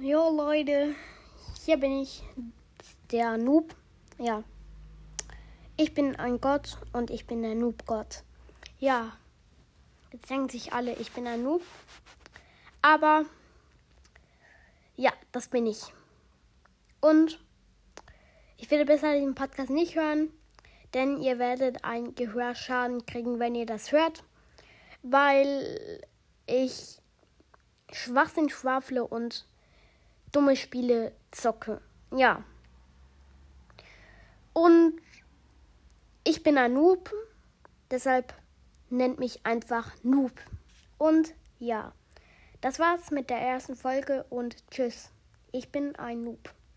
Jo Leute, hier bin ich, der Noob. Ja, ich bin ein Gott und ich bin der Noob-Gott. Ja, jetzt denken sich alle, ich bin ein Noob. Aber ja, das bin ich. Und ich werde besser diesen Podcast nicht hören, denn ihr werdet einen Gehörschaden kriegen, wenn ihr das hört, weil ich Schwachsinn schwafle und dumme Spiele zocke. Ja. Und ich bin ein Noob, deshalb nennt mich einfach Noob. Und ja, das war's mit der ersten Folge und tschüss. Ich bin ein Noob.